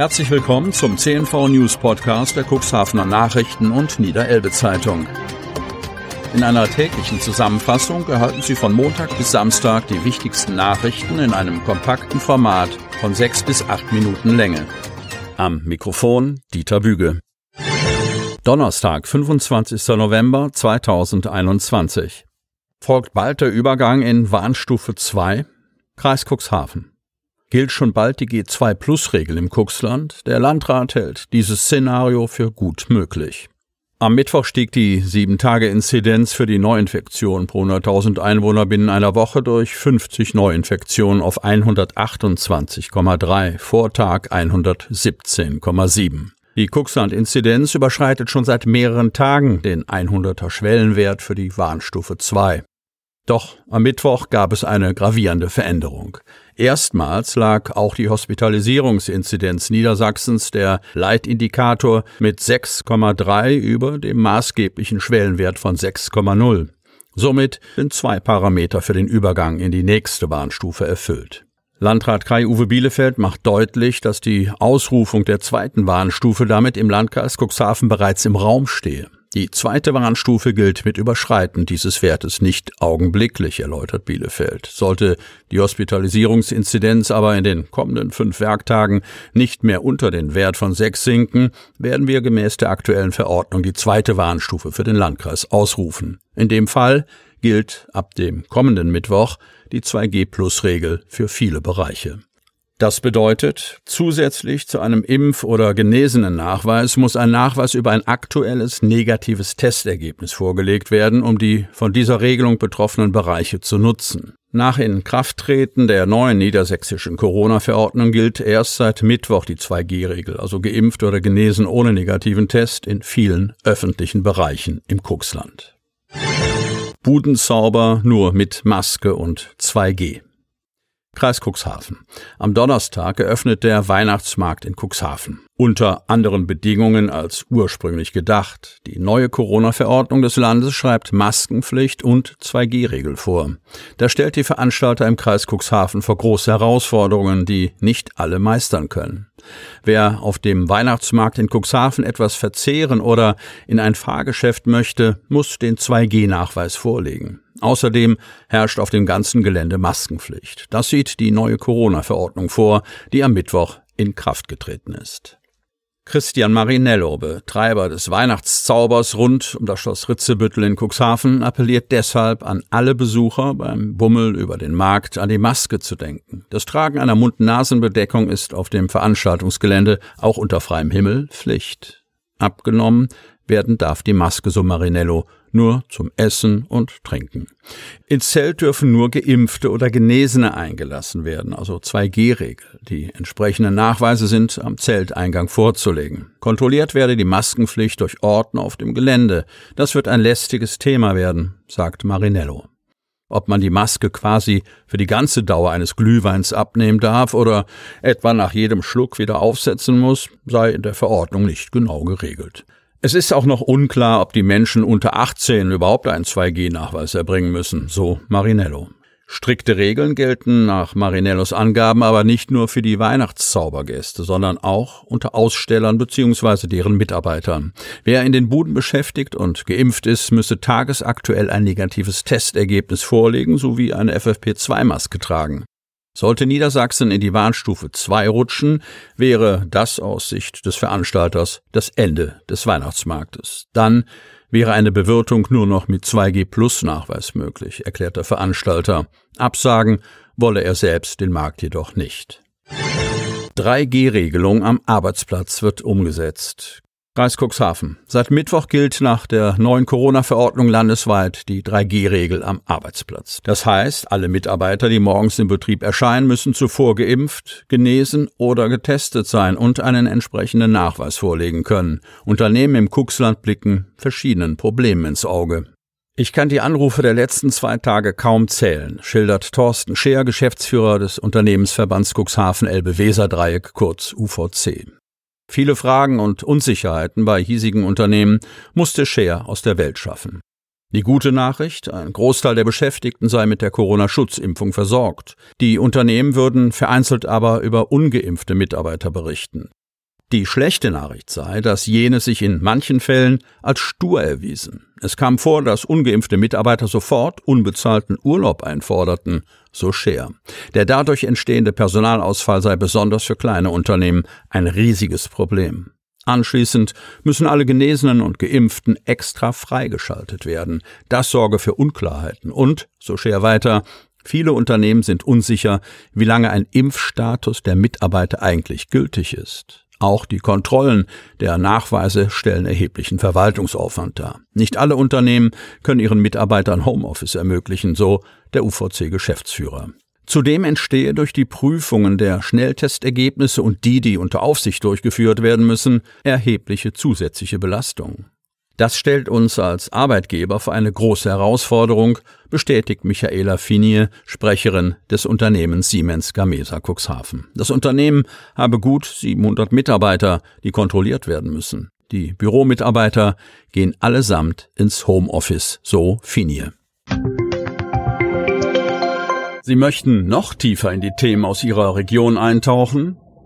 Herzlich willkommen zum CNV News Podcast der Cuxhavener Nachrichten und Niederelbe Zeitung. In einer täglichen Zusammenfassung erhalten Sie von Montag bis Samstag die wichtigsten Nachrichten in einem kompakten Format von sechs bis acht Minuten Länge. Am Mikrofon Dieter Büge. Donnerstag, 25. November 2021. Folgt bald der Übergang in Warnstufe 2, Kreis Cuxhaven gilt schon bald die G2-Plus-Regel im Cuxland. Der Landrat hält dieses Szenario für gut möglich. Am Mittwoch stieg die 7-Tage-Inzidenz für die Neuinfektion pro 100.000 Einwohner binnen einer Woche durch 50 Neuinfektionen auf 128,3, Vortag 117,7. Die Cuxland-Inzidenz überschreitet schon seit mehreren Tagen den 100er Schwellenwert für die Warnstufe 2. Doch am Mittwoch gab es eine gravierende Veränderung. Erstmals lag auch die Hospitalisierungsinzidenz Niedersachsens, der Leitindikator, mit 6,3 über dem maßgeblichen Schwellenwert von 6,0. Somit sind zwei Parameter für den Übergang in die nächste Warnstufe erfüllt. Landrat Kai-Uwe Bielefeld macht deutlich, dass die Ausrufung der zweiten Warnstufe damit im Landkreis Cuxhaven bereits im Raum stehe. Die zweite Warnstufe gilt mit Überschreiten dieses Wertes nicht augenblicklich, erläutert Bielefeld. Sollte die Hospitalisierungsinzidenz aber in den kommenden fünf Werktagen nicht mehr unter den Wert von sechs sinken, werden wir gemäß der aktuellen Verordnung die zweite Warnstufe für den Landkreis ausrufen. In dem Fall gilt ab dem kommenden Mittwoch die 2G-Plus-Regel für viele Bereiche. Das bedeutet, zusätzlich zu einem Impf- oder genesenen Nachweis muss ein Nachweis über ein aktuelles negatives Testergebnis vorgelegt werden, um die von dieser Regelung betroffenen Bereiche zu nutzen. Nach Inkrafttreten der neuen niedersächsischen Corona-Verordnung gilt erst seit Mittwoch die 2G-Regel, also geimpft oder genesen ohne negativen Test in vielen öffentlichen Bereichen im Kuxland. Budenzauber nur mit Maske und 2G. Kreis Cuxhaven. Am Donnerstag eröffnet der Weihnachtsmarkt in Cuxhaven. Unter anderen Bedingungen als ursprünglich gedacht. Die neue Corona-Verordnung des Landes schreibt Maskenpflicht und 2G-Regel vor. Da stellt die Veranstalter im Kreis Cuxhaven vor große Herausforderungen, die nicht alle meistern können. Wer auf dem Weihnachtsmarkt in Cuxhaven etwas verzehren oder in ein Fahrgeschäft möchte, muss den 2G-Nachweis vorlegen. Außerdem herrscht auf dem ganzen Gelände Maskenpflicht. Das sieht die neue Corona-Verordnung vor, die am Mittwoch in Kraft getreten ist. Christian Marinello, Betreiber des Weihnachtszaubers rund um das Schloss Ritzebüttel in Cuxhaven, appelliert deshalb an alle Besucher beim Bummel über den Markt an die Maske zu denken. Das Tragen einer Mund-Nasen-Bedeckung ist auf dem Veranstaltungsgelände auch unter freiem Himmel Pflicht. Abgenommen werden darf die Maske, so Marinello, nur zum Essen und Trinken. Ins Zelt dürfen nur Geimpfte oder Genesene eingelassen werden, also 2G-Regel. Die entsprechenden Nachweise sind am Zelteingang vorzulegen. Kontrolliert werde die Maskenpflicht durch Orten auf dem Gelände. Das wird ein lästiges Thema werden, sagt Marinello. Ob man die Maske quasi für die ganze Dauer eines Glühweins abnehmen darf oder etwa nach jedem Schluck wieder aufsetzen muss, sei in der Verordnung nicht genau geregelt. Es ist auch noch unklar, ob die Menschen unter 18 überhaupt einen 2G-Nachweis erbringen müssen, so Marinello. Strikte Regeln gelten nach Marinellos Angaben aber nicht nur für die Weihnachtszaubergäste, sondern auch unter Ausstellern bzw. deren Mitarbeitern. Wer in den Buden beschäftigt und geimpft ist, müsse tagesaktuell ein negatives Testergebnis vorlegen sowie eine FFP2-Maske tragen. Sollte Niedersachsen in die Warnstufe 2 rutschen, wäre das aus Sicht des Veranstalters das Ende des Weihnachtsmarktes. Dann wäre eine Bewirtung nur noch mit 2G Plus Nachweis möglich, erklärt der Veranstalter. Absagen wolle er selbst den Markt jedoch nicht. 3G-Regelung am Arbeitsplatz wird umgesetzt. Kreis Cuxhaven. Seit Mittwoch gilt nach der neuen Corona-Verordnung landesweit die 3G-Regel am Arbeitsplatz. Das heißt, alle Mitarbeiter, die morgens im Betrieb erscheinen, müssen zuvor geimpft, genesen oder getestet sein und einen entsprechenden Nachweis vorlegen können. Unternehmen im Cuxland blicken verschiedenen Problemen ins Auge. Ich kann die Anrufe der letzten zwei Tage kaum zählen, schildert Thorsten Scheer, Geschäftsführer des Unternehmensverbands Cuxhaven Elbe Weser Dreieck, kurz UVC. Viele Fragen und Unsicherheiten bei hiesigen Unternehmen musste Share aus der Welt schaffen. Die gute Nachricht, ein Großteil der Beschäftigten sei mit der Corona-Schutzimpfung versorgt. Die Unternehmen würden vereinzelt aber über ungeimpfte Mitarbeiter berichten. Die schlechte Nachricht sei, dass jene sich in manchen Fällen als stur erwiesen. Es kam vor, dass ungeimpfte Mitarbeiter sofort unbezahlten Urlaub einforderten, so Scher. Der dadurch entstehende Personalausfall sei besonders für kleine Unternehmen ein riesiges Problem. Anschließend müssen alle Genesenen und Geimpften extra freigeschaltet werden. Das sorge für Unklarheiten und, so Scher weiter, viele Unternehmen sind unsicher, wie lange ein Impfstatus der Mitarbeiter eigentlich gültig ist. Auch die Kontrollen der Nachweise stellen erheblichen Verwaltungsaufwand dar. Nicht alle Unternehmen können ihren Mitarbeitern Homeoffice ermöglichen, so der UVC-Geschäftsführer. Zudem entstehe durch die Prüfungen der Schnelltestergebnisse und die, die unter Aufsicht durchgeführt werden müssen, erhebliche zusätzliche Belastung. Das stellt uns als Arbeitgeber vor eine große Herausforderung, bestätigt Michaela Finie, Sprecherin des Unternehmens Siemens Gamesa Cuxhaven. Das Unternehmen habe gut 700 Mitarbeiter, die kontrolliert werden müssen. Die Büromitarbeiter gehen allesamt ins Homeoffice, so Finie. Sie möchten noch tiefer in die Themen aus Ihrer Region eintauchen?